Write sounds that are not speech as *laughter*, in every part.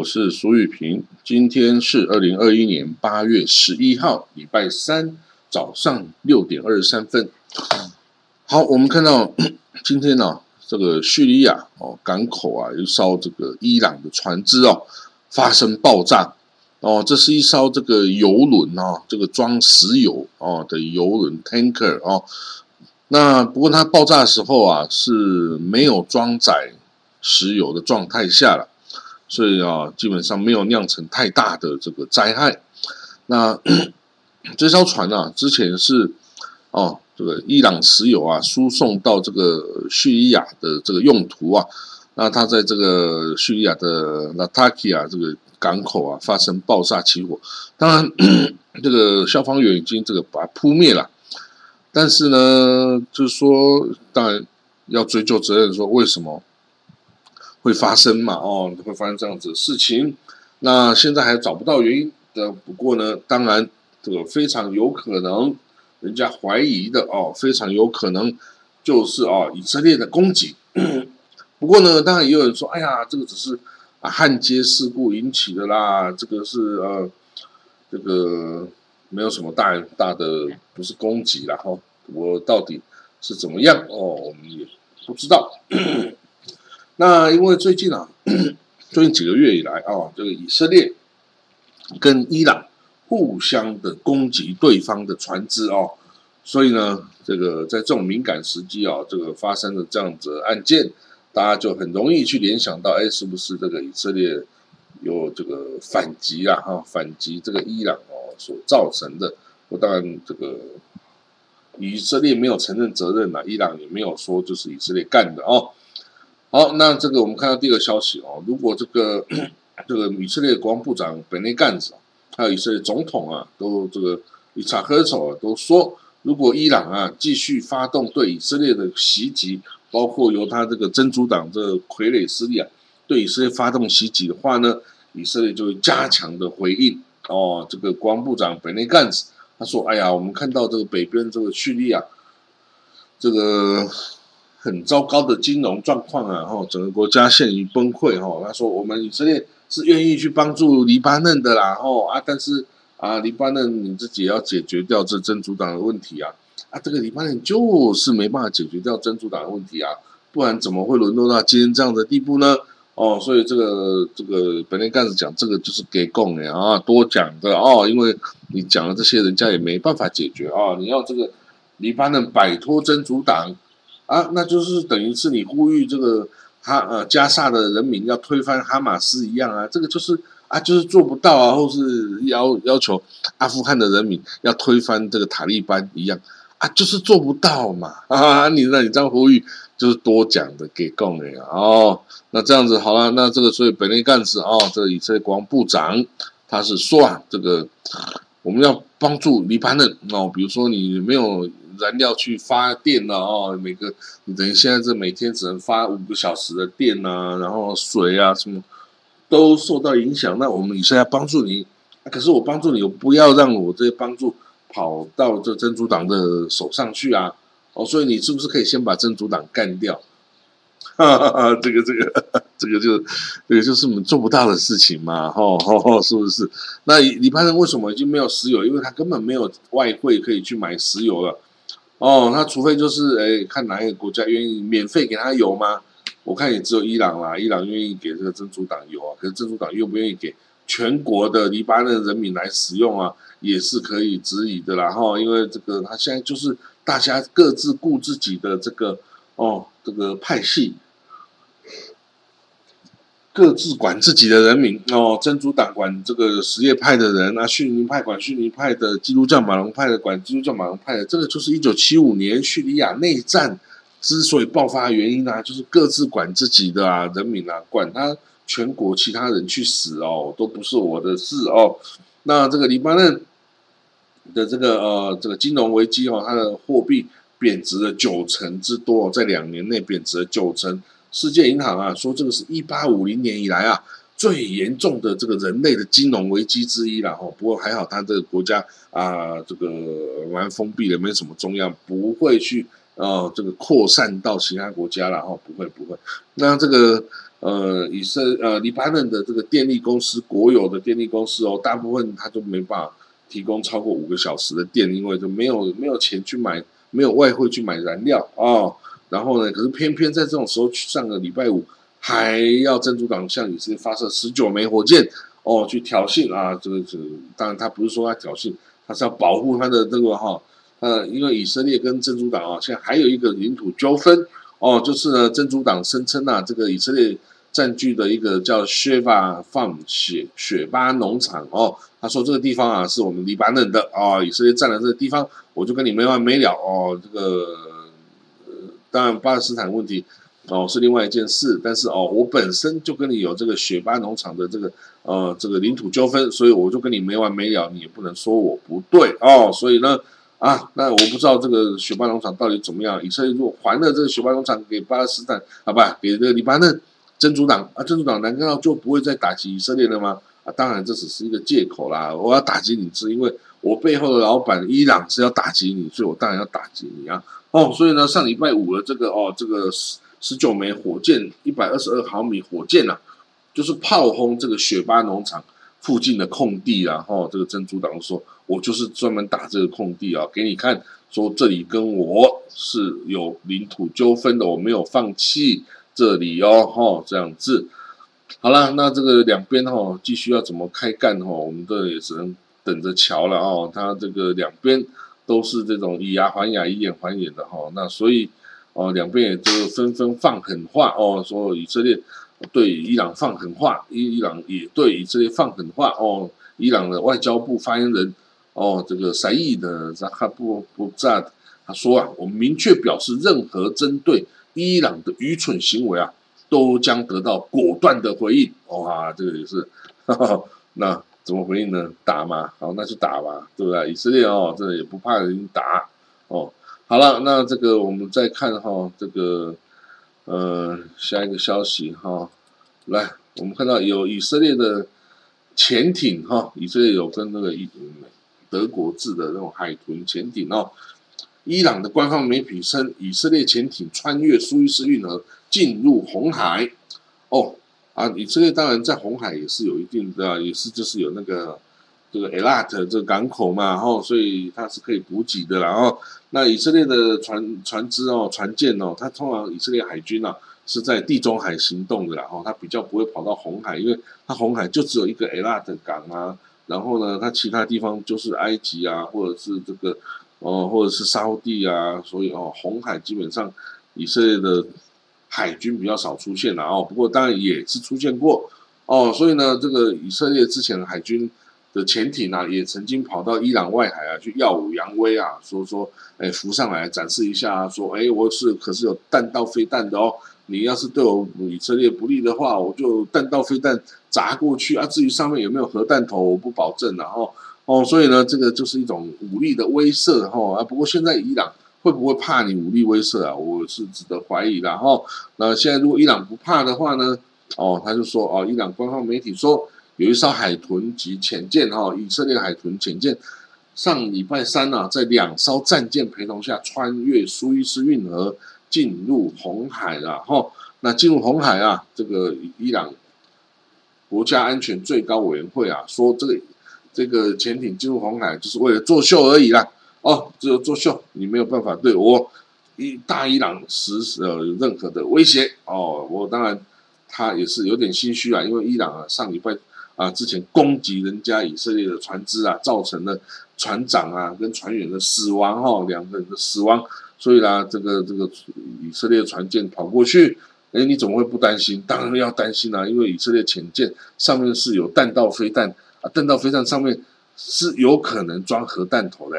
我是苏玉平。今天是二零二一年八月十一号，礼拜三早上六点二十三分。好，我们看到 *coughs* 今天呢，这个叙利亚哦港口啊，一艘这个伊朗的船只哦发生爆炸哦，这是一艘这个油轮哦，这个装石油哦的油轮 tanker 哦。那不过它爆炸的时候啊是没有装载石油的状态下了。所以啊，基本上没有酿成太大的这个灾害。那 *coughs* 这艘船啊，之前是哦，这个伊朗石油啊，输送到这个叙利亚的这个用途啊，那它在这个叙利亚的拉塔基亚这个港口啊发生爆炸起火。当然，*coughs* 这个消防员已经这个把它扑灭了，但是呢，就是说，当然要追究责任，说为什么？会发生嘛？哦，会发生这样子的事情。那现在还找不到原因的。不过呢，当然这个非常有可能，人家怀疑的哦，非常有可能就是哦以色列的攻击。*clears throat* 不过呢，当然也有人说，哎呀，这个只是啊焊接事故引起的啦，这个是呃这个没有什么大大的，不是攻击啦。哈。我到底是怎么样？哦，我们也不知道。*clears throat* 那因为最近啊，*clears throat* 最近几个月以来啊，这个以色列跟伊朗互相的攻击对方的船只哦，所以呢，这个在这种敏感时机啊，这个发生的这样子案件，大家就很容易去联想到，哎，是不是这个以色列有这个反击啊？哈，反击这个伊朗哦所造成的。我当然这个以色列没有承认责任呐，伊朗也没有说就是以色列干的哦。好，那这个我们看到第二个消息哦，如果这个 *coughs* 这个以色列国防部长本内干子，还有以色列总统啊，都这个以查克手啊，都说，如果伊朗啊继续发动对以色列的袭击，包括由他这个真主党这傀儡势力啊对以色列发动袭击的话呢，以色列就会加强的回应哦。这个国防部长本内干子他说：“哎呀，我们看到这个北边这个叙利亚，这个。”很糟糕的金融状况啊，哈，整个国家陷于崩溃，哈。他说，我们以色列是愿意去帮助黎巴嫩的啦，吼啊，但是啊，黎巴嫩你自己要解决掉这真主党的问题啊，啊，这个黎巴嫩就是没办法解决掉真主党的问题啊，不然怎么会沦落到今天这样的地步呢？哦，所以这个这个本内干事讲这个就是给供的啊，多讲的哦，因为你讲了这些，人家也没办法解决啊，你要这个黎巴嫩摆脱真主党。啊，那就是等于是你呼吁这个哈呃加萨的人民要推翻哈马斯一样啊，这个就是啊，就是做不到啊，或是要要求阿富汗的人民要推翻这个塔利班一样啊，就是做不到嘛啊！*laughs* 你那你这样呼吁就是多讲的给共人哦。那这样子好了，那这个所以本内干事哦，这个以色列国防部长他是说啊，这个我们要帮助黎巴嫩哦，比如说你没有。燃料去发电了哦，每个你等于现在这每天只能发五个小时的电呐，然后水啊什么都受到影响。那我们以色列帮助你，可是我帮助你，我不要让我这些帮助跑到这珍珠党的手上去啊！哦，所以你是不是可以先把珍珠党干掉？*laughs* 哈哈哈，这个这个 *laughs* 这个就这个就是我们做不到的事情嘛！吼 *laughs* 吼吼，是不是？那黎巴嫩为什么已经没有石油？因为他根本没有外汇可以去买石油了。哦，那除非就是哎，看哪一个国家愿意免费给他油吗？我看也只有伊朗啦，伊朗愿意给这个真主党油啊，可是真主党愿不愿意给全国的黎巴嫩人民来使用啊，也是可以质疑的啦哈，因为这个他现在就是大家各自顾自己的这个哦，这个派系。各自管自己的人民哦，真主党管这个什叶派的人啊，逊尼派管逊尼派的，基督教马龙派的管基督教马龙派的，这个就是一九七五年叙利亚内战之所以爆发的原因啊，就是各自管自己的啊人民啊，管他全国其他人去死哦，都不是我的事哦。那这个黎巴嫩的这个呃这个金融危机哦，它的货币贬值了九成之多，在两年内贬值了九成。世界银行啊说，这个是一八五零年以来啊最严重的这个人类的金融危机之一了哈。不过还好，他这个国家啊，这个蛮封闭的，没什么中央，不会去呃这个扩散到其他国家了哈，不会不会。那这个呃以色呃黎巴嫩的这个电力公司，国有的电力公司哦，大部分它都没办法提供超过五个小时的电，因为就没有没有钱去买，没有外汇去买燃料哦。然后呢，可是偏偏在这种时候，上个礼拜五。还要珍珠港向以色列发射十九枚火箭哦，去挑衅啊！这个是当然，他不是说他挑衅，他是要保护他的这个哈呃，因为以色列跟珍珠港啊，现在还有一个领土纠纷哦，就是呢，珍珠港声称啊，这个以色列占据的一个叫雪巴放雪雪巴农场哦，他说这个地方啊是我们黎巴嫩的啊，以色列占了这个地方，我就跟你没完没了哦。这个，当然巴勒斯坦问题。哦，是另外一件事，但是哦，我本身就跟你有这个雪巴农场的这个呃这个领土纠纷，所以我就跟你没完没了，你也不能说我不对哦。所以呢，啊，那我不知道这个雪巴农场到底怎么样。以色列如果还了这个雪巴农场给巴勒斯坦，好吧，给这个黎巴嫩真主党啊，真主党难道就不会再打击以色列了吗？啊，当然这只是一个借口啦。我要打击你是因为我背后的老板伊朗是要打击你，所以我当然要打击你啊。哦，所以呢，上礼拜五的这个哦这个。十十九枚火箭，一百二十二毫米火箭呐，就是炮轰这个雪巴农场附近的空地啊！哈，这个珍珠党说，我就是专门打这个空地啊，给你看，说这里跟我是有领土纠纷的，我没有放弃这里哦，哈，这样子。好了，那这个两边哈，继续要怎么开干哈，我们这也只能等着瞧了哦。他这个两边都是这种以牙还牙、以眼还眼的哈，那所以。哦，两边也都纷纷放狠话哦，说以色列对伊朗放狠话，伊伊朗也对以色列放狠话哦。伊朗的外交部发言人哦，这个赛义的扎哈布布扎他说啊，我们明确表示，任何针对伊朗的愚蠢行为啊，都将得到果断的回应。哇，这个也是，*laughs* 那怎么回应呢？打嘛，好，那就打吧，对不对？以色列哦，这也不怕人打哦。好了，那这个我们再看哈，这个呃下一个消息哈，来，我们看到有以色列的潜艇哈，以色列有跟那个德国制的那种海豚潜艇哦，伊朗的官方媒体称以色列潜艇穿越苏伊士运河进入红海哦啊，以色列当然在红海也是有一定的，也是就是有那个。这个 Elat 这个港口嘛，然后所以它是可以补给的，然后那以色列的船船只哦，船舰哦，它通常以色列海军啊是在地中海行动的，然后它比较不会跑到红海，因为它红海就只有一个 Elat 港啊，然后呢，它其他地方就是埃及啊，或者是这个哦，或者是沙地啊，所以哦，红海基本上以色列的海军比较少出现了哦，不过当然也是出现过哦，所以呢，这个以色列之前海军。的潜艇呢，也曾经跑到伊朗外海啊，去耀武扬威啊，说说，哎，浮上来展示一下，说，哎，我是可是有弹道飞弹的哦，你要是对我以色列不利的话，我就弹道飞弹砸过去啊。至于上面有没有核弹头，我不保证然后哦，所以呢，这个就是一种武力的威慑哈啊。不过现在伊朗会不会怕你武力威慑啊？我是值得怀疑的哈。那现在如果伊朗不怕的话呢，哦，他就说哦，伊朗官方媒体说。有一艘海豚级潜舰，哈，以色列海豚潜舰，上礼拜三呢，在两艘战舰陪同下，穿越苏伊士运河进入红海了，哈。那进入红海啊，这个伊朗国家安全最高委员会啊，说这个这个潜艇进入红海就是为了作秀而已啦，哦，只有作秀，你没有办法对我伊大伊朗实呃任何的威胁，哦，我当然他也是有点心虚啊，因为伊朗啊上礼拜。啊！之前攻击人家以色列的船只啊，造成了船长啊跟船员的死亡哈，两个人的死亡。所以啦，这个这个以色列船舰跑过去，哎，你怎么会不担心？当然要担心啦，因为以色列潜舰上面是有弹道飞弹啊，弹道飞弹上面是有可能装核弹头的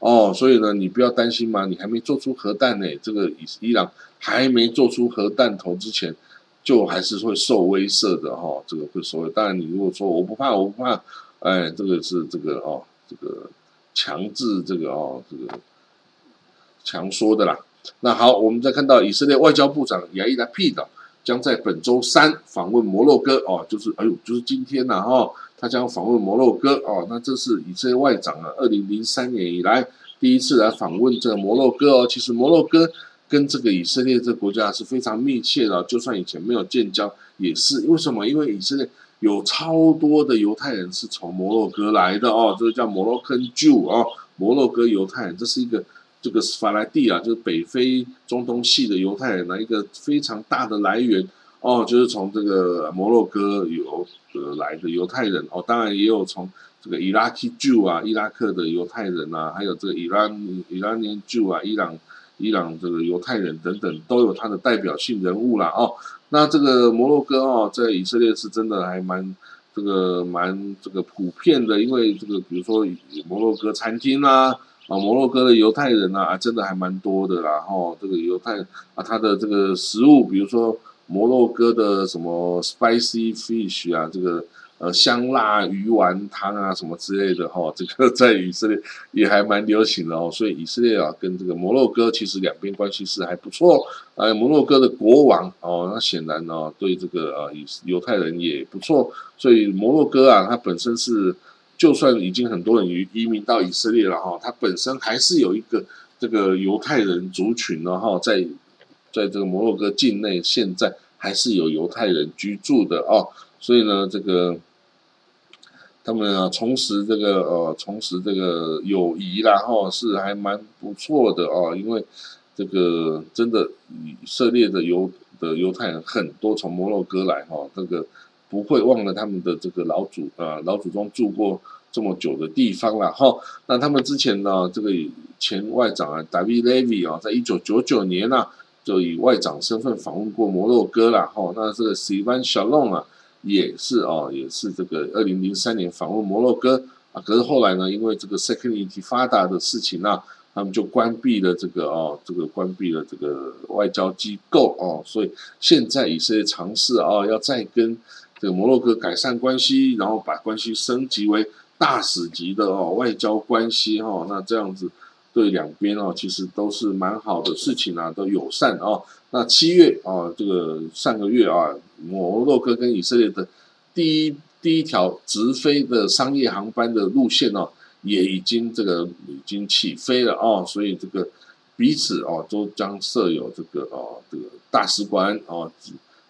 哦。所以呢，你不要担心嘛，你还没做出核弹呢。这个伊伊朗还没做出核弹头之前。就还是会受威慑的哈，这个会受。当然，你如果说我不怕，我不怕，哎，这个是这个哦，这个强制这个哦，这个强说的啦。那好，我们再看到以色列外交部长亚伊拉皮的将在本周三访问摩洛哥哦，就是哎呦，就是今天呐哈，他将访问摩洛哥哦，那这是以色列外长啊，二零零三年以来第一次来访问这个摩洛哥哦。其实摩洛哥跟这个以色列这个国家是非常密切的，就算以前没有建交，也是为什么？因为以色列有超多的犹太人是从摩洛哥来的哦，这个叫摩洛克 Jew 哦，摩洛哥犹太人，这是一个。这个法莱蒂啊，就是北非中东系的犹太人的一个非常大的来源哦，就是从这个摩洛哥有呃来的犹太人哦，当然也有从这个伊拉克 Jew 啊，伊拉克的犹太人啊，还有这个伊拉伊拉尼 Jew 啊，伊朗伊朗这个犹太人等等，都有他的代表性人物啦哦。那这个摩洛哥哦，在以色列是真的还蛮这个蛮这个普遍的，因为这个比如说摩洛哥餐厅啊。啊，摩洛哥的犹太人啊，真的还蛮多的啦。哈，这个犹太啊，他的这个食物，比如说摩洛哥的什么 spicy fish 啊，这个呃香辣鱼丸汤啊，什么之类的哈，这个在以色列也还蛮流行的哦。所以以色列啊，跟这个摩洛哥其实两边关系是还不错。呃，摩洛哥的国王哦，那显然呢，对这个呃犹太人也不错。所以摩洛哥啊，它本身是。就算已经很多人移移民到以色列了哈，它本身还是有一个这个犹太人族群呢哈，在在这个摩洛哥境内，现在还是有犹太人居住的哦，所以呢，这个他们啊，重拾这个呃，重拾这个友谊啦哈，是还蛮不错的哦，因为这个真的以色列的犹的犹太人很多从摩洛哥来哈，这个。不会忘了他们的这个老祖啊，老祖宗住过这么久的地方了哈。那他们之前呢，这个前外长啊，David Levy 啊，在一九九九年呢，就以外长身份访问过摩洛哥了哈。那这个 Sivan Shalom 啊，也是啊，也是这个二零零三年访问摩洛哥啊。可是后来呢，因为这个 Second Intifada 的事情呢，他们就关闭了这个哦，这个关闭了这个外交机构哦。所以现在以色列尝试啊，要再跟这个摩洛哥改善关系，然后把关系升级为大使级的哦外交关系哈，那这样子对两边哦其实都是蛮好的事情啊，都友善哦。那七月啊，这个上个月啊，摩洛哥跟以色列的第一第一条直飞的商业航班的路线哦，也已经这个已经起飞了哦，所以这个彼此哦都将设有这个哦这个大使馆哦。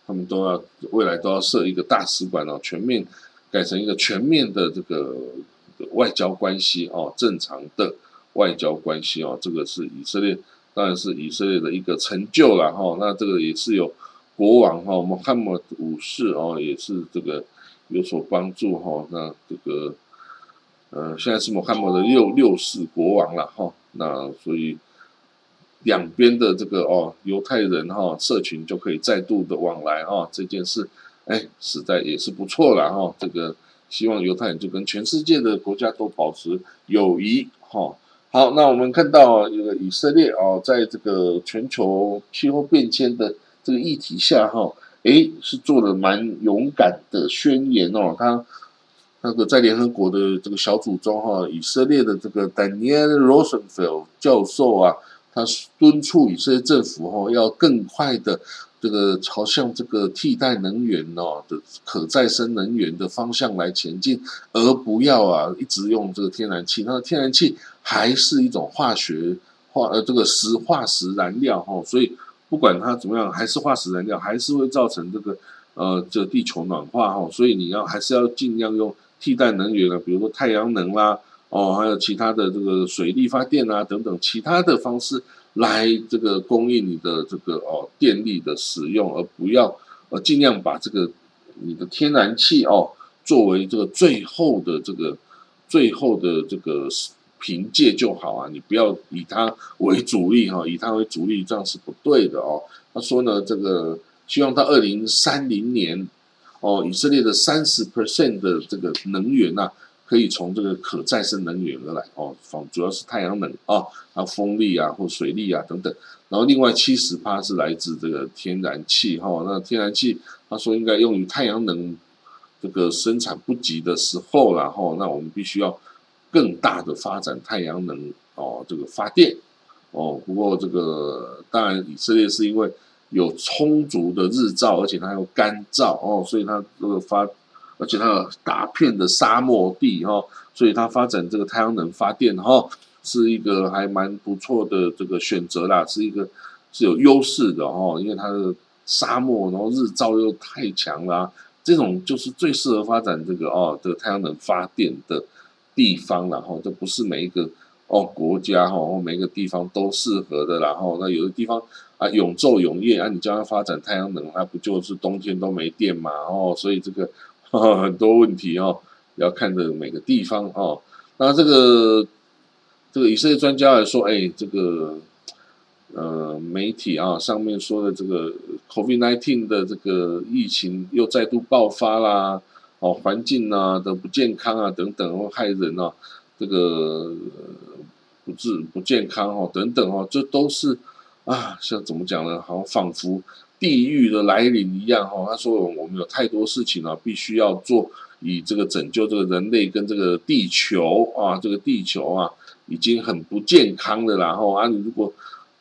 他们都要未来都要设一个大使馆哦，全面改成一个全面的这个外交关系哦，正常的外交关系哦，这个是以色列，当然是以色列的一个成就了哈。那这个也是有国王哈，穆罕默五世哦，也是这个有所帮助哈。那这个呃，现在是穆罕默的六六世国王了哈。那所以。两边的这个哦，犹太人哈社群就可以再度的往来啊，这件事哎，实在也是不错了哈。这个希望犹太人就跟全世界的国家都保持友谊哈。好，那我们看到这个以色列哦，在这个全球气候变迁的这个议题下哈，哎，是做了蛮勇敢的宣言哦。他那个在联合国的这个小组中哈，以色列的这个 Daniel Rosenfeld 教授啊。他敦促以色列政府哈，要更快的这个朝向这个替代能源哦的可再生能源的方向来前进，而不要啊一直用这个天然气。那天然气还是一种化学化呃这个石化石燃料哈，所以不管它怎么样，还是化石燃料，还是会造成这个呃这地球暖化哈。所以你要还是要尽量用替代能源啊，比如说太阳能啦。哦，还有其他的这个水力发电啊，等等其他的方式来这个供应你的这个哦电力的使用，而不要呃尽量把这个你的天然气哦作为这个最后的这个最后的这个凭借就好啊，你不要以它为主力哈，以它为主力这样是不对的哦。他说呢，这个希望到二零三零年哦，以色列的三十 percent 的这个能源呐。可以从这个可再生能源而来哦，方主要是太阳能啊，还有风力啊或水力啊等等，然后另外七十趴是来自这个天然气哈，那天然气他说应该用于太阳能这个生产不及的时候，然后那我们必须要更大的发展太阳能哦，这个发电哦，不过这个当然以色列是因为有充足的日照，而且它又干燥哦，所以它这个发，而且它有大片的沙漠地哈，所以它发展这个太阳能发电哈，是一个还蛮不错的这个选择啦，是一个是有优势的哈，因为它的沙漠，然后日照又太强啦，这种就是最适合发展这个哦，这个太阳能发电的地方然后，这不是每一个。哦，国家哈，或每个地方都适合的，然后那有的地方啊，永昼永夜啊，你将要发展太阳能，那不就是冬天都没电嘛？哦，所以这个 *laughs* 很多问题哦，要看的每个地方哦。那这个这个以色列专家来说，哎，这个呃媒体啊上面说的这个 COVID-19 的这个疫情又再度爆发啦，哦，环境啊的不健康啊等等，会害人啊。这个不治不健康哦，等等哦，这都是啊，像怎么讲呢？好像仿佛地狱的来临一样哈。他说我们有太多事情啊，必须要做，以这个拯救这个人类跟这个地球啊，这个地球啊，已经很不健康的然。后啊，你如果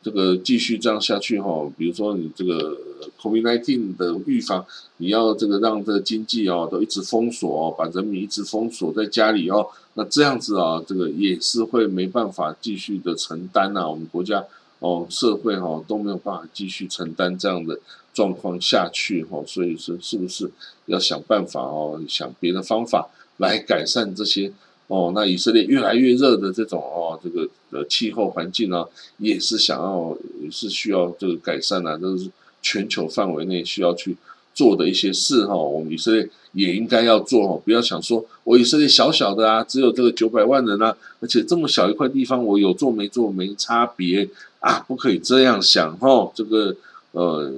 这个继续这样下去哈，比如说你这个 COVID-19 的预防，你要这个让这个经济哦都一直封锁哦，把人民一直封锁在家里哦，那这样子啊，这个也是会没办法继续的承担呐，我们国家哦社会哈都没有办法继续承担这样的状况下去哈，所以说是不是要想办法哦，想别的方法来改善这些。哦，那以色列越来越热的这种哦，这个呃气候环境呢，也是想要也是需要这个改善啊，都是全球范围内需要去做的一些事哈。我们以色列也应该要做哦，不要想说我以色列小小的啊，只有这个九百万人啊，而且这么小一块地方，我有做没做没差别啊，不可以这样想哦。这个呃，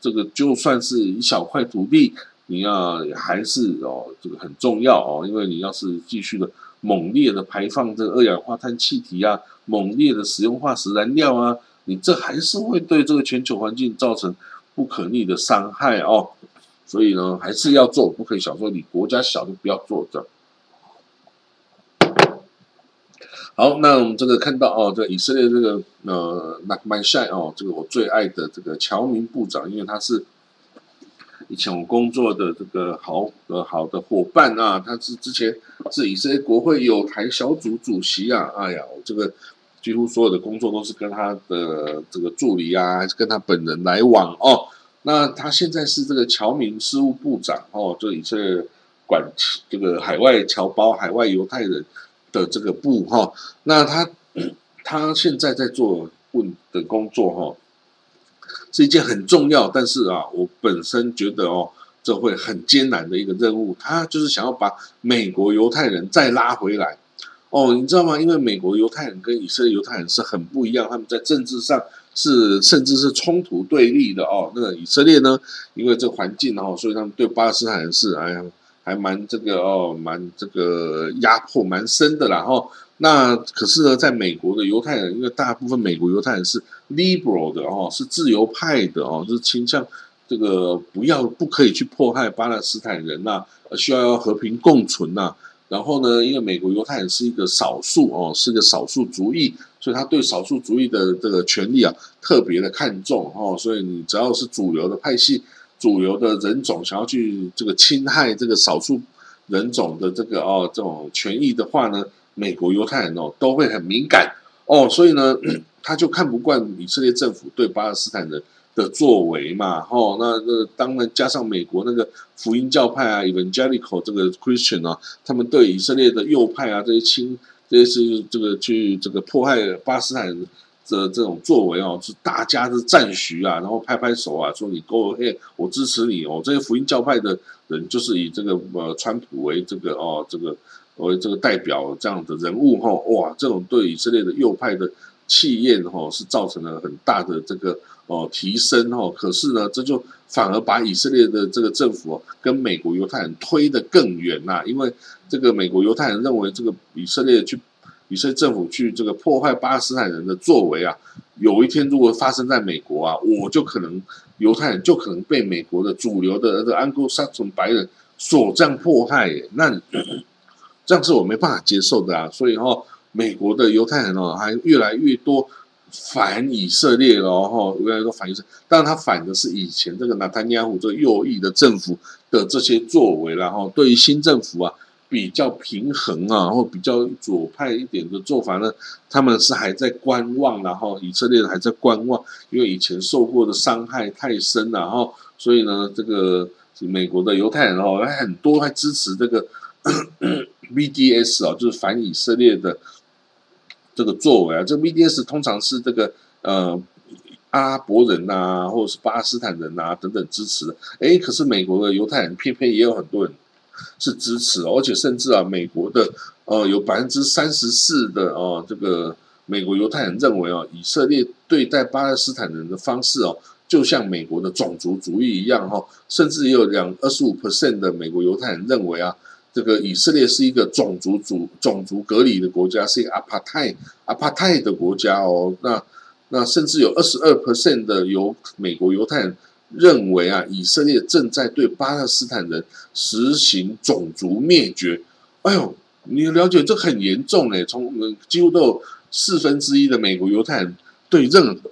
这个就算是一小块土地。你要还是哦，这个很重要哦，因为你要是继续的猛烈的排放这个二氧化碳气体啊，猛烈的使用化石燃料啊，你这还是会对这个全球环境造成不可逆的伤害哦。所以呢，还是要做，不可以想说你国家小就不要做这样。好，那我们这个看到哦，这以色列这个呃纳曼塞哦，这个我最爱的这个侨民部长，因为他是。以前我工作的这个好呃好的伙伴啊，他是之前是以色列国会有台小组主席啊，哎呀，这个几乎所有的工作都是跟他的这个助理啊，还是跟他本人来往哦。那他现在是这个侨民事务部长哦，就以色列管这个海外侨胞、海外犹太人的这个部哈。那他他现在在做问的工作哈。是一件很重要，但是啊，我本身觉得哦，这会很艰难的一个任务。他就是想要把美国犹太人再拉回来哦，你知道吗？因为美国犹太人跟以色列犹太人是很不一样，他们在政治上是甚至是冲突对立的哦。那个以色列呢，因为这环境哦，所以他们对巴勒斯坦人是哎呀，还蛮这个哦，蛮这个压迫蛮深的啦哈。那可是呢，在美国的犹太人，因为大部分美国犹太人是 liberal 的哦，是自由派的哦，就是倾向这个不要不可以去迫害巴勒斯坦人呐，需要要和平共存呐。然后呢，因为美国犹太人是一个少数哦，是个少数族裔，所以他对少数族裔的这个权利啊特别的看重哦。所以你只要是主流的派系、主流的人种想要去这个侵害这个少数人种的这个哦这种权益的话呢？美国犹太人哦都会很敏感哦，所以呢，*clears throat* 他就看不惯以色列政府对巴勒斯坦人的作为嘛，哦，那那当然加上美国那个福音教派啊，Evangelical 这个 Christian 啊，他们对以色列的右派啊这些亲这些是这个去这个迫害巴勒斯坦人这这种作为哦，是大家的赞许啊，然后拍拍手啊，说你 Go ahead，我支持你哦，这些福音教派的人就是以这个呃川普为这个哦这个。为这个代表这样的人物哈，哇，这种对以色列的右派的气焰哈，是造成了很大的这个哦提升哈。可是呢，这就反而把以色列的这个政府跟美国犹太人推得更远呐。因为这个美国犹太人认为，这个以色列去以色列政府去这个破坏巴勒斯坦人的作为啊，有一天如果发生在美国啊，我就可能犹太人就可能被美国的主流的这个安哥萨从白人所这样迫害，那。*clears throat* 这样是我没办法接受的啊！所以哈，美国的犹太人哦，还越来越多反以色列了哈，越来越多反以色列，当然他反的是以前这个纳坦尼亚胡这个右翼的政府的这些作为，然后对于新政府啊比较平衡啊，或比较左派一点的做法呢，他们是还在观望，然后以色列人还在观望，因为以前受过的伤害太深了，然后所以呢，这个美国的犹太人哦，还很多还支持这个 *coughs* BDS 啊，就是反以色列的。这个作为啊，这 BDS 通常是这个呃阿拉伯人呐，或者是巴勒斯坦人呐等等支持的。哎，可是美国的犹太人偏偏也有很多人是支持，而且甚至啊，美国的呃有百分之三十四的哦，这个美国犹太人认为哦，以色列对待巴勒斯坦人的方式哦，就像美国的种族主义一样哈，甚至也有两二十五 percent 的美国犹太人认为啊。这个以色列是一个种族主种族隔离的国家，是一个阿帕泰阿帕泰的国家哦。那那甚至有二十二 percent 的犹美国犹太人认为啊，以色列正在对巴勒斯坦人实行种族灭绝。哎呦，你了解这很严重哎，从几乎都有四分之一的美国犹太人对任何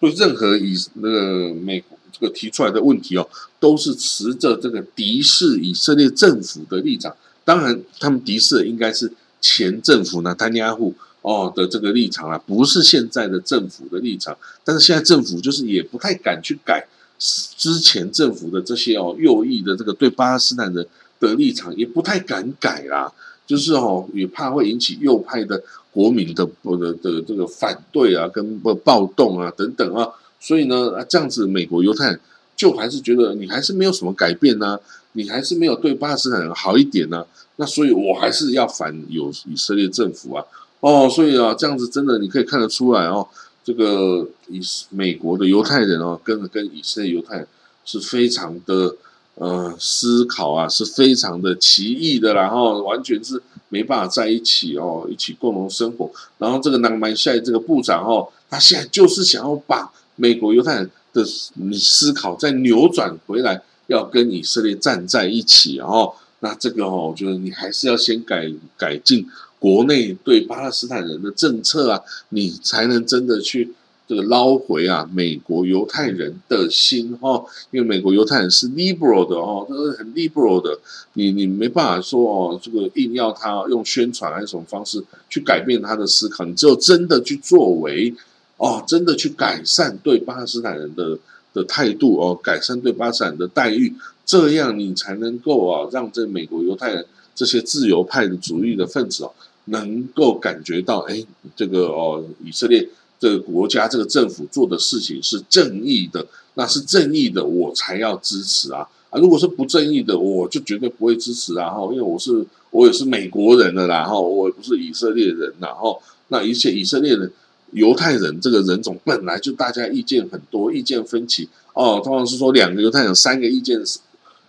对任何以那个美国。这个提出来的问题哦，都是持着这个敌视以色列政府的立场。当然，他们敌视的应该是前政府呢，丹尼亚户哦的这个立场啊，不是现在的政府的立场。但是现在政府就是也不太敢去改之前政府的这些哦右翼的这个对巴勒斯坦人的立场，也不太敢改啦。就是哦，也怕会引起右派的国民的不的的这个反对啊，跟不暴动啊等等啊。所以呢啊，这样子美国犹太人就还是觉得你还是没有什么改变呢，你还是没有对巴勒斯坦人好一点呢。那所以我还是要反有以色列政府啊。哦，所以啊，这样子真的你可以看得出来哦，这个以美国的犹太人哦，跟跟以色列犹太人是非常的呃思考啊，是非常的奇异的，然后完全是没办法在一起哦，一起共同生活。然后这个南曼下这个部长哦，他现在就是想要把。美国犹太人的思考再扭转回来，要跟以色列站在一起哦。那这个哦，我觉得你还是要先改改进国内对巴勒斯坦人的政策啊，你才能真的去这个捞回啊美国犹太人的心哈。因为美国犹太人是 liberal 的哦，都是很 liberal 的，你你没办法说哦，这个硬要他用宣传还是什么方式去改变他的思考，你只有真的去作为。哦，真的去改善对巴勒斯坦人的的态度哦，改善对巴勒斯坦人的待遇，这样你才能够啊，让这美国犹太人这些自由派的主义的分子哦，能够感觉到，哎，这个哦，以色列这个国家这个政府做的事情是正义的，那是正义的，我才要支持啊啊！如果是不正义的，我就绝对不会支持啊！哈，因为我是我也是美国人了，然后我也不是以色列人，然后那一切以色列人。犹太人这个人种本来就大家意见很多，意见分歧哦。通常是说两个犹太人、三个意见是，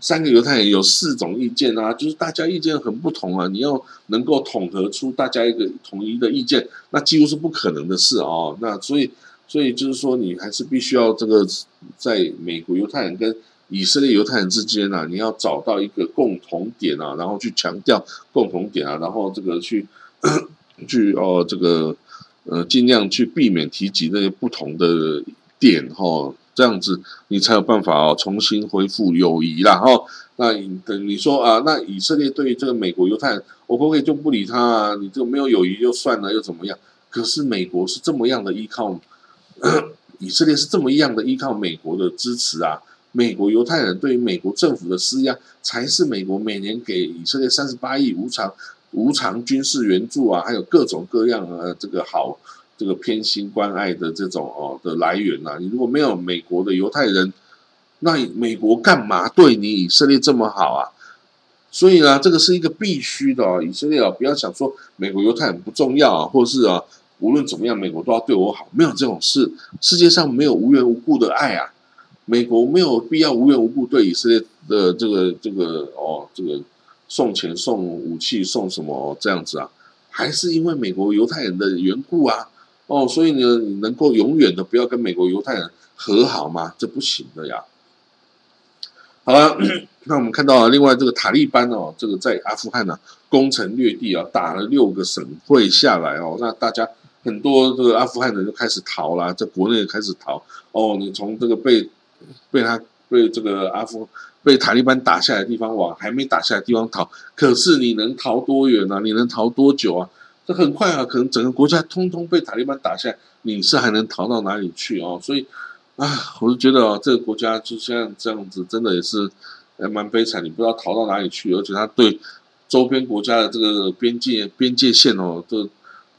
三个犹太人有四种意见啊，就是大家意见很不同啊。你要能够统合出大家一个统一的意见，那几乎是不可能的事哦。那所以，所以就是说，你还是必须要这个在美国犹太人跟以色列犹太人之间啊，你要找到一个共同点啊，然后去强调共同点啊，然后这个去 *clears throat* 去哦这个。呃，尽量去避免提及那些不同的点哈，这样子你才有办法哦，重新恢复友谊啦哈。那等你说啊，那以色列对于这个美国犹太人，我可不可以就不理他啊？你这个没有友谊就算了，又怎么样？可是美国是这么样的依靠，*coughs* 以色列是这么样的依靠美国的支持啊。美国犹太人对于美国政府的施压，才是美国每年给以色列三十八亿无偿。无偿军事援助啊，还有各种各样呃，这个好，这个偏心关爱的这种哦的来源呐。你如果没有美国的犹太人，那美国干嘛对你以色列这么好啊？所以呢，这个是一个必须的哦。以色列啊，不要想说美国犹太人不重要啊，或是啊，无论怎么样，美国都要对我好，没有这种事。世界上没有无缘无故的爱啊，美国没有必要无缘无故对以色列的这个这个哦这个。送钱、送武器、送什么这样子啊？还是因为美国犹太人的缘故啊？哦，所以呢，你能够永远的不要跟美国犹太人和好吗？这不行的呀。好了，*clears throat* 那我们看到另外这个塔利班哦，这个在阿富汗呢攻城略地啊，打了六个省会下来哦，那大家很多这个阿富汗人就开始逃啦，在国内开始逃。哦，你从这个被被他被这个阿富被塔利班打下来的地方往还没打下来的地方逃，可是你能逃多远呢？你能逃多久啊？这很快啊，可能整个国家通通被塔利班打下，你是还能逃到哪里去哦？所以啊，我就觉得哦，这个国家就像这样子，真的也是还蛮悲惨，你不知道逃到哪里去，而且他对周边国家的这个边界边界线哦，这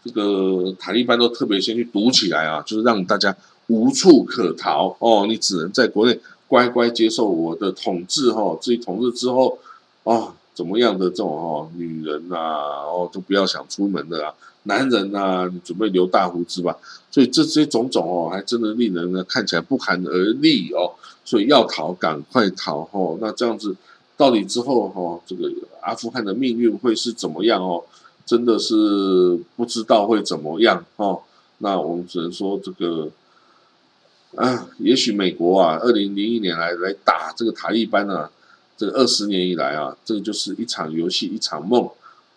这个塔利班都特别先去堵起来啊，就是让大家无处可逃哦，你只能在国内乖乖接受我的统治哈，至于统治之后哦。怎么样的这种哦，女人呐，哦都不要想出门的啊，男人呐，你准备留大胡子吧。所以这些种种哦，还真的令人呢看起来不寒而栗哦。所以要逃，赶快逃哦。那这样子到底之后哦，这个阿富汗的命运会是怎么样哦？真的是不知道会怎么样哦。那我们只能说这个啊，也许美国啊，二零零一年来来打这个塔利班呢。这个二十年以来啊，这个就是一场游戏，一场梦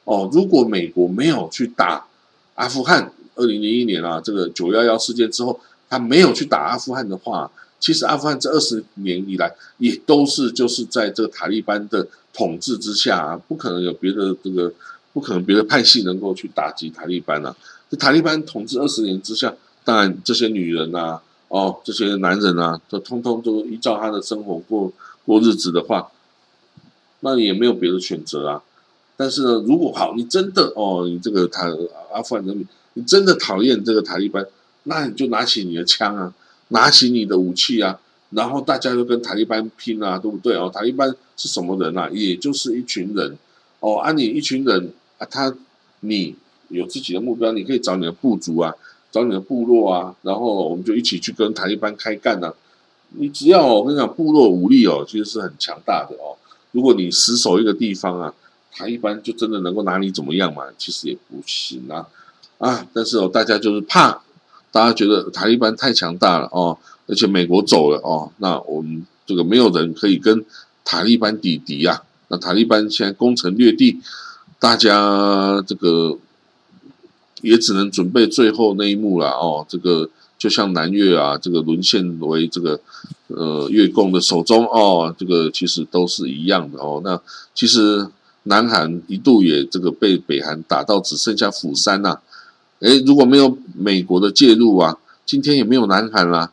哦。如果美国没有去打阿富汗，二零零一年啊，这个九幺幺事件之后，他没有去打阿富汗的话，其实阿富汗这二十年以来也都是就是在这个塔利班的统治之下，啊，不可能有别的这个，不可能别的派系能够去打击塔利班啊。这塔利班统治二十年之下，当然这些女人呐，哦，这些男人啊，都通通都依照他的生活过过日子的话。那你也没有别的选择啊，但是呢，如果好，你真的哦，你这个塔阿富汗人民，你真的讨厌这个塔利班，那你就拿起你的枪啊，拿起你的武器啊，然后大家就跟塔利班拼啊，对不对哦？塔利班是什么人啊？也就是一群人哦，啊，你一群人啊，他你有自己的目标，你可以找你的部族啊，找你的部落啊，然后我们就一起去跟塔利班开干啊。你只要我跟你讲，部落武力哦，其实是很强大的哦。如果你死守一个地方啊，他一般就真的能够拿你怎么样嘛？其实也不行啊，啊！但是哦，大家就是怕，大家觉得塔利班太强大了哦，而且美国走了哦，那我们这个没有人可以跟塔利班抵敌呀。那塔利班现在攻城略地，大家这个也只能准备最后那一幕了哦，这个。就像南越啊，这个沦陷为这个呃越共的手中哦，这个其实都是一样的哦。那其实南韩一度也这个被北韩打到只剩下釜山呐，诶，如果没有美国的介入啊，今天也没有南韩啦，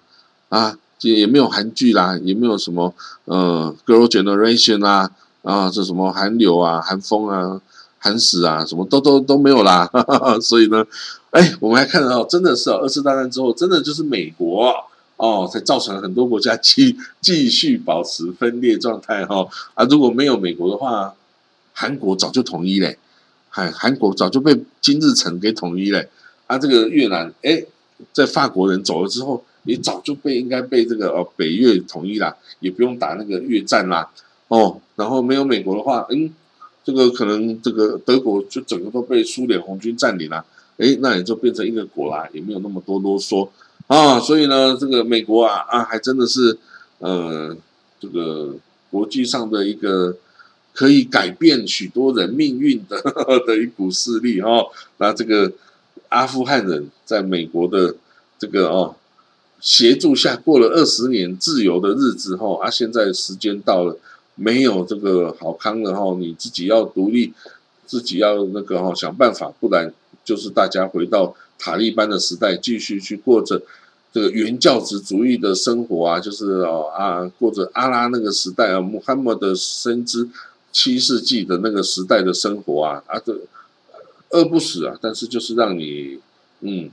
啊，也也没有韩剧啦，也没有什么呃 Girl Generation 啊，啊，这什么韩流啊、韩风啊。惨死啊，什么都都都没有啦，哈哈哈所以呢，哎，我们还看到真的是二次大战之后，真的就是美国哦，才造成很多国家继继续保持分裂状态哈啊，如果没有美国的话，韩国早就统一嘞，韩韩国早就被金日成给统一嘞，啊，这个越南哎，在法国人走了之后，也早就被应该被这个哦北越统一啦，也不用打那个越战啦，哦，然后没有美国的话，嗯。这个可能，这个德国就整个都被苏联红军占领了，哎，那也就变成一个国啦，也没有那么多啰嗦啊。所以呢，这个美国啊啊，还真的是呃，这个国际上的一个可以改变许多人命运的 *laughs* 的一股势力哦。那这个阿富汗人在美国的这个哦协助下，过了二十年自由的日子后啊，现在时间到了。没有这个好康的哈，你自己要独立，自己要那个哈想办法，不然就是大家回到塔利班的时代，继续去过着这个原教旨主义的生活啊，就是哦啊过着阿拉那个时代啊，穆罕默德深知七世纪的那个时代的生活啊啊这饿不死啊，但是就是让你嗯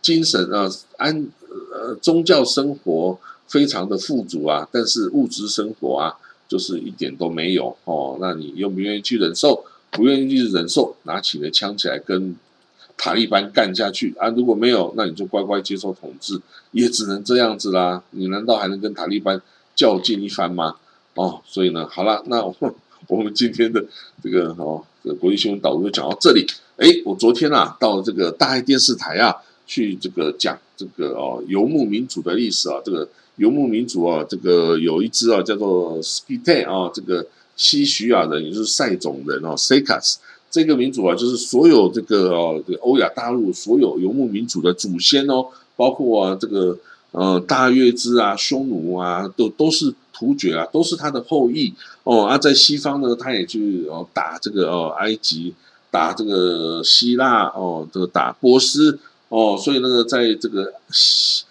精神啊安呃宗教生活非常的富足啊，但是物质生活啊。就是一点都没有哦，那你愿不愿意去忍受？不愿意去忍受，拿起了枪起来跟塔利班干下去啊！如果没有，那你就乖乖接受统治，也只能这样子啦。你难道还能跟塔利班较劲一番吗？哦，所以呢，好了，那我们今天的这个哦，这个国际新闻导读就讲到这里。哎，我昨天啊，到这个大爱电视台啊，去这个讲这个哦游牧民族的历史啊，这个。游牧民族啊，这个有一支啊，叫做 s k i t e 啊，这个西徐亚人，也就是塞种人哦 s e k a s 这个民族啊，就是所有这个哦，这个欧亚大陆所有游牧民族的祖先哦，包括啊这个呃大月支啊、匈奴啊，都都是突厥啊，都是他的后裔哦。啊，在西方呢，他也去哦打这个哦埃及，打这个希腊哦，这个打波斯哦，所以那个在这个希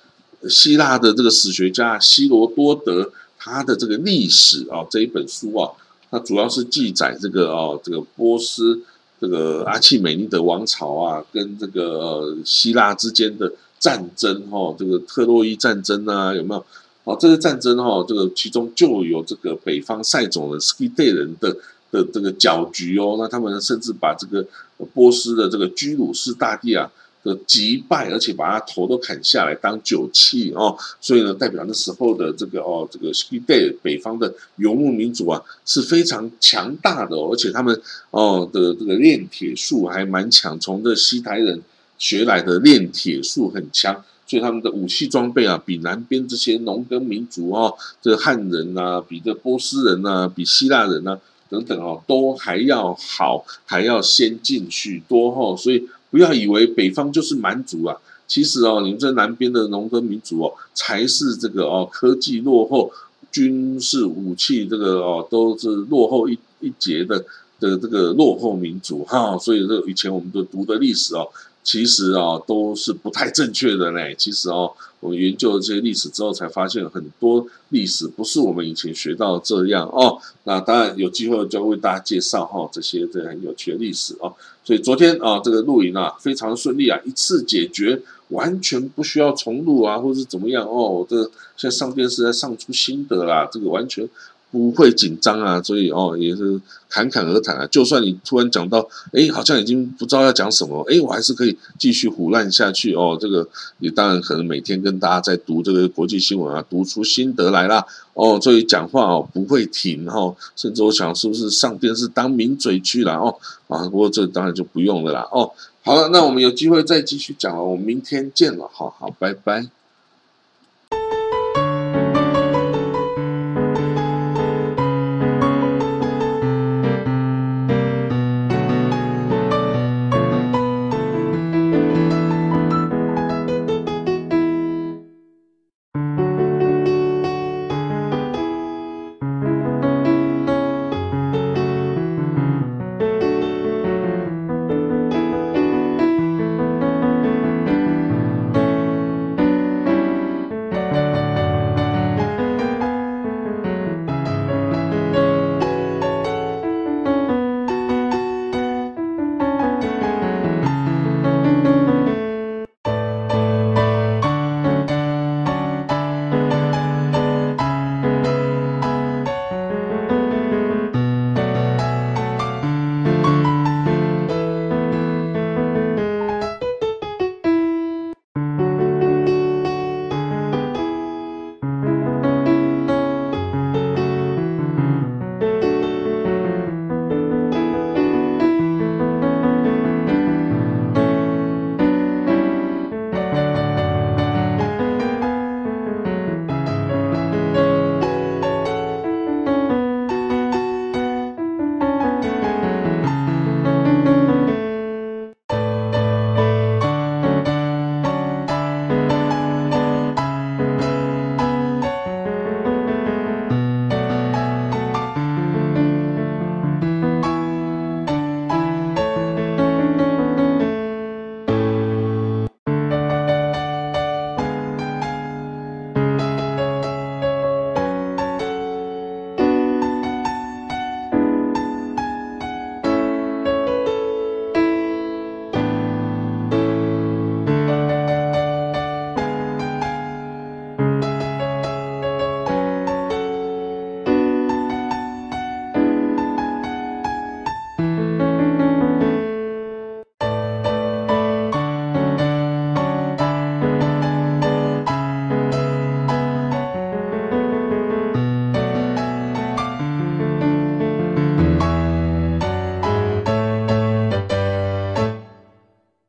希腊的这个史学家希罗多德他的这个历史啊这一本书啊。它主要是记载这个哦，这个波斯这个阿契美尼德王朝啊，跟这个希腊之间的战争哈，这个特洛伊战争啊，有没有？哦，这个战争哈，这个其中就有这个北方塞种人斯基代人的的这个搅局哦，那他们甚至把这个波斯的这个居鲁士大帝啊。的击败，而且把他头都砍下来当酒器哦，所以呢，代表那时候的这个哦，这个西北北方的游牧民族啊是非常强大的哦，而且他们哦的这个炼铁术还蛮强，从这西台人学来的炼铁术很强，所以他们的武器装备啊，比南边这些农耕民族哦，这汉人呐，比这波斯人呐，比希腊人呐等等哦，都还要好，还要先进许多哦，所以。不要以为北方就是蛮族啊，其实哦，你们这南边的农耕民族哦，才是这个哦科技落后、军事武器这个哦都是落后一一截的。的这个落后民族哈。所以这以前我们都读的历史哦，其实啊都是不太正确的呢。其实哦，我们研究了这些历史之后，才发现很多历史不是我们以前学到这样哦。那当然有机会就为大家介绍哈这些这很有趣的历史哦。所以昨天啊，这个录影啊非常顺利啊，一次解决，完全不需要重录啊，或是怎么样哦。这现在上电视在上出心得啦，这个完全。不会紧张啊，所以哦也是侃侃而谈啊。就算你突然讲到，哎，好像已经不知道要讲什么，哎，我还是可以继续胡乱下去哦。这个你当然可能每天跟大家在读这个国际新闻啊，读出心得来啦。哦。所以讲话哦不会停哈，甚至我想是不是上电视当名嘴去了哦啊？不过这当然就不用了啦哦。好了，那我们有机会再继续讲了，我们明天见了，好好，拜拜。